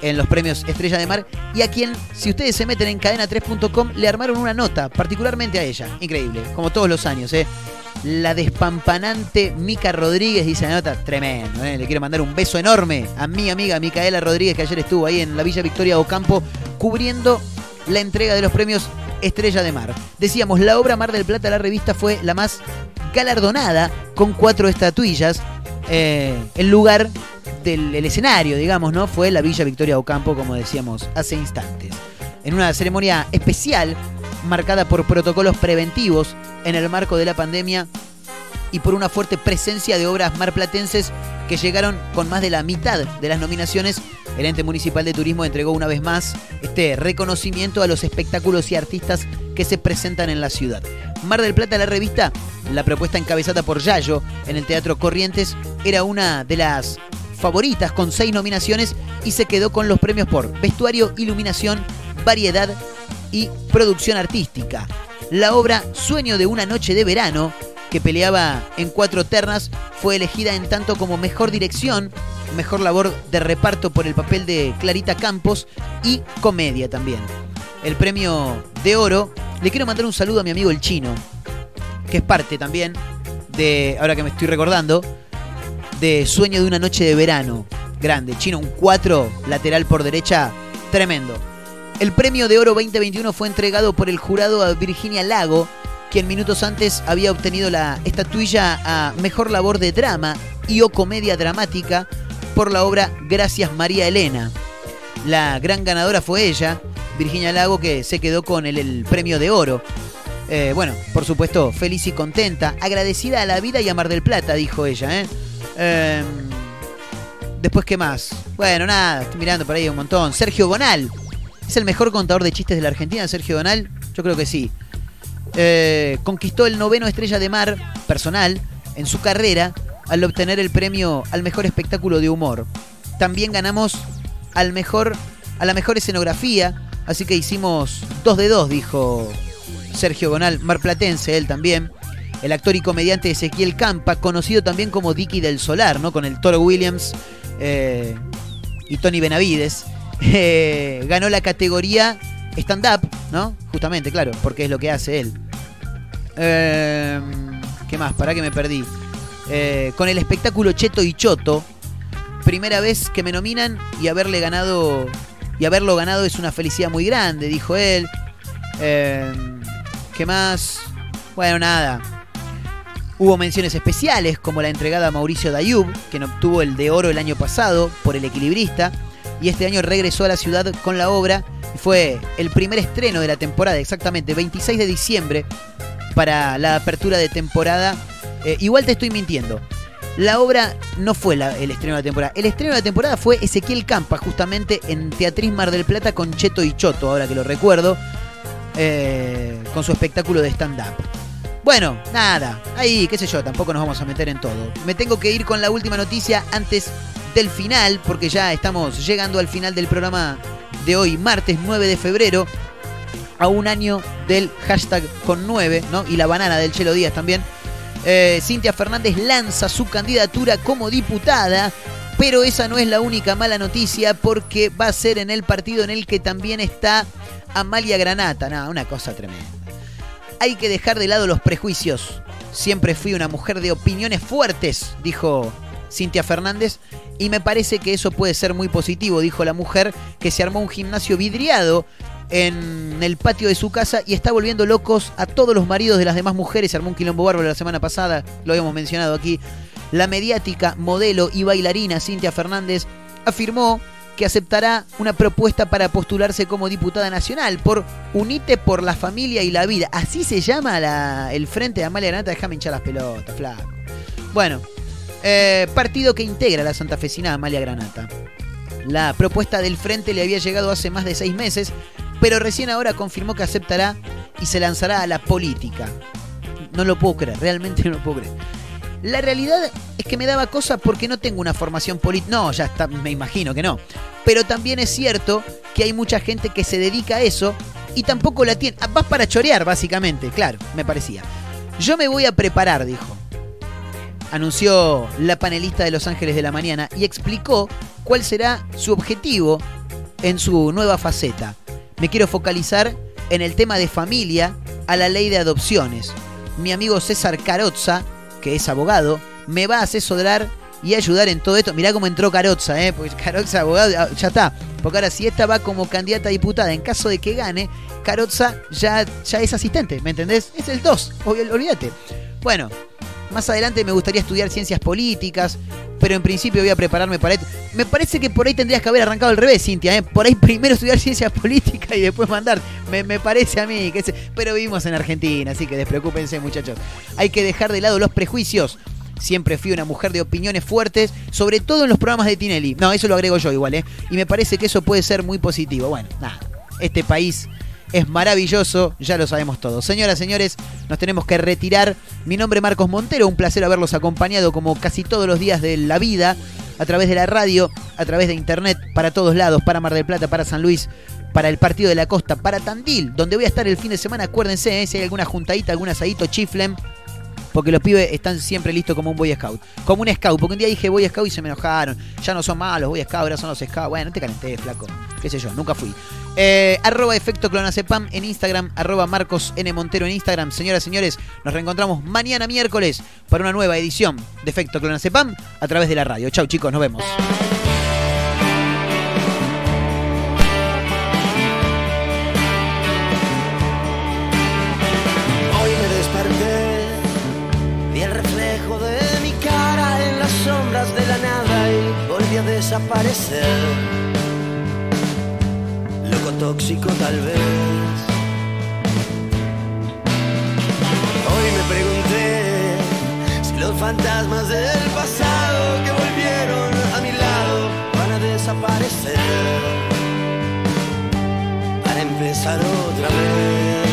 en los premios Estrella de Mar, y a quien, si ustedes se meten en cadena3.com, le armaron una nota, particularmente a ella. Increíble, como todos los años, ¿eh? La despampanante Mica Rodríguez dice la nota, tremendo, ¿eh? Le quiero mandar un beso enorme a mi amiga Micaela Rodríguez, que ayer estuvo ahí en la Villa Victoria Ocampo, cubriendo la entrega de los premios Estrella de Mar. Decíamos, la obra Mar del Plata, la revista, fue la más galardonada con cuatro estatuillas. Eh, el lugar del el escenario, digamos, ¿no? Fue la Villa Victoria Ocampo, como decíamos hace instantes. En una ceremonia especial, marcada por protocolos preventivos en el marco de la pandemia y por una fuerte presencia de obras marplatenses que llegaron con más de la mitad de las nominaciones, el ente municipal de turismo entregó una vez más este reconocimiento a los espectáculos y artistas que se presentan en la ciudad. Mar del Plata, la revista, la propuesta encabezada por Yayo en el Teatro Corrientes, era una de las favoritas con seis nominaciones y se quedó con los premios por vestuario, iluminación, variedad y producción artística. La obra Sueño de una noche de verano, que peleaba en cuatro ternas, fue elegida en tanto como mejor dirección, mejor labor de reparto por el papel de Clarita Campos y comedia también. El premio de oro, le quiero mandar un saludo a mi amigo el chino, que es parte también de, ahora que me estoy recordando, de Sueño de una noche de verano. Grande, chino, un 4 lateral por derecha, tremendo. El premio de oro 2021 fue entregado por el jurado a Virginia Lago, quien minutos antes había obtenido la estatuilla a Mejor Labor de Drama y o Comedia Dramática por la obra Gracias María Elena. La gran ganadora fue ella, Virginia Lago, que se quedó con el, premio de oro. Eh, bueno, por supuesto, feliz y contenta, agradecida a la vida y a Mar del Plata, dijo ella. ¿eh? Eh, después, ¿qué más? Bueno, nada, estoy mirando por ahí un montón. Sergio Gonal. ¿Es el mejor contador de chistes de la Argentina, Sergio Gonal? Yo creo que sí. Eh, conquistó el noveno estrella de mar personal en su carrera al obtener el premio al mejor espectáculo de humor. También ganamos al mejor, a la mejor escenografía, así que hicimos dos de dos, dijo Sergio Gonal, marplatense, él también. El actor y comediante Ezequiel Campa, conocido también como Dicky del Solar, ¿no? Con el Toro Williams eh, y Tony Benavides. eh, ganó la categoría stand-up, ¿no? Justamente, claro, porque es lo que hace él. Eh, ¿Qué más? Para que me perdí. Eh, con el espectáculo Cheto y Choto. Primera vez que me nominan y haberle ganado. Y haberlo ganado es una felicidad muy grande, dijo él. Eh, ¿Qué más? Bueno, nada. Hubo menciones especiales, como la entregada a Mauricio Dayub, quien obtuvo el de oro el año pasado por el equilibrista, y este año regresó a la ciudad con la obra, fue el primer estreno de la temporada, exactamente, 26 de diciembre, para la apertura de temporada. Eh, igual te estoy mintiendo. La obra no fue la- el estreno de la temporada. El estreno de la temporada fue Ezequiel Campa, justamente en Teatriz Mar del Plata con Cheto y Choto, ahora que lo recuerdo, eh, con su espectáculo de stand-up. Bueno, nada, ahí, qué sé yo, tampoco nos vamos a meter en todo. Me tengo que ir con la última noticia antes del final, porque ya estamos llegando al final del programa de hoy, martes 9 de febrero, a un año del hashtag con 9, ¿no? Y la banana del Chelo Díaz también. Eh, Cintia Fernández lanza su candidatura como diputada, pero esa no es la única mala noticia porque va a ser en el partido en el que también está Amalia Granata. Nada, una cosa tremenda. Hay que dejar de lado los prejuicios. Siempre fui una mujer de opiniones fuertes, dijo Cintia Fernández, y me parece que eso puede ser muy positivo, dijo la mujer, que se armó un gimnasio vidriado en el patio de su casa y está volviendo locos a todos los maridos de las demás mujeres. Se armó un quilombo bárbaro la semana pasada, lo habíamos mencionado aquí. La mediática, modelo y bailarina Cintia Fernández afirmó que aceptará una propuesta para postularse como diputada nacional por Unite por la Familia y la Vida. Así se llama la- el frente de Amalia Granata. Déjame hinchar las pelotas, flaco. Bueno, eh, partido que integra la santafesina Amalia Granata. La propuesta del frente le había llegado hace más de seis meses, pero recién ahora confirmó que aceptará y se lanzará a la política. No lo puedo creer, realmente no lo puedo creer. La realidad es que me daba cosa porque no tengo una formación política. No, ya está, me imagino que no. Pero también es cierto que hay mucha gente que se dedica a eso y tampoco la tiene. Ah, Vas para chorear, básicamente, claro, me parecía. Yo me voy a preparar, dijo. Anunció la panelista de Los Ángeles de la Mañana y explicó cuál será su objetivo en su nueva faceta. Me quiero focalizar en el tema de familia a la ley de adopciones. Mi amigo César Carozza, que es abogado, me va a asesorar y ayudar en todo esto. Mirá cómo entró Carozza, ¿eh? Porque Carozza, abogado, ah, ya está. Porque ahora si esta va como candidata a diputada, en caso de que gane, Carozza ya, ya es asistente, ¿me entendés? Es el 2, olvídate. Bueno, más adelante me gustaría estudiar ciencias políticas, pero en principio voy a prepararme para esto. Me parece que por ahí tendrías que haber arrancado al revés, Cintia, ¿eh? Por ahí primero estudiar ciencias políticas y después mandar. Me, me parece a mí, que pero vivimos en Argentina, así que despreocúpense, muchachos. Hay que dejar de lado los prejuicios. Siempre fui una mujer de opiniones fuertes, sobre todo en los programas de Tinelli. No, eso lo agrego yo igual, ¿eh? Y me parece que eso puede ser muy positivo. Bueno, nada, este país es maravilloso, ya lo sabemos todos. Señoras, señores, nos tenemos que retirar. Mi nombre es Marcos Montero, un placer haberlos acompañado como casi todos los días de la vida, a través de la radio, a través de internet, para todos lados, para Mar del Plata, para San Luis, para el Partido de la Costa, para Tandil, donde voy a estar el fin de semana. Acuérdense, ¿eh? si hay alguna juntadita, algún asadito, chiflen. Porque los pibes están siempre listos como un Boy Scout. Como un Scout. Porque un día dije Boy Scout y se me enojaron. Ya no son malos, Boy Scout, ahora son los Scouts. Bueno, no te calenté, flaco. Qué sé yo, nunca fui. Eh, arroba efecto clonacepam en Instagram. Arroba Marcos N. Montero en Instagram. Señoras, señores, nos reencontramos mañana miércoles para una nueva edición de efecto clonacepam a través de la radio. Chau chicos, nos vemos. A desaparecer. Loco tóxico tal vez. Hoy me pregunté si los fantasmas del pasado que volvieron a mi lado van a desaparecer. Para empezar otra vez.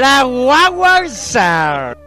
La guagua Sar.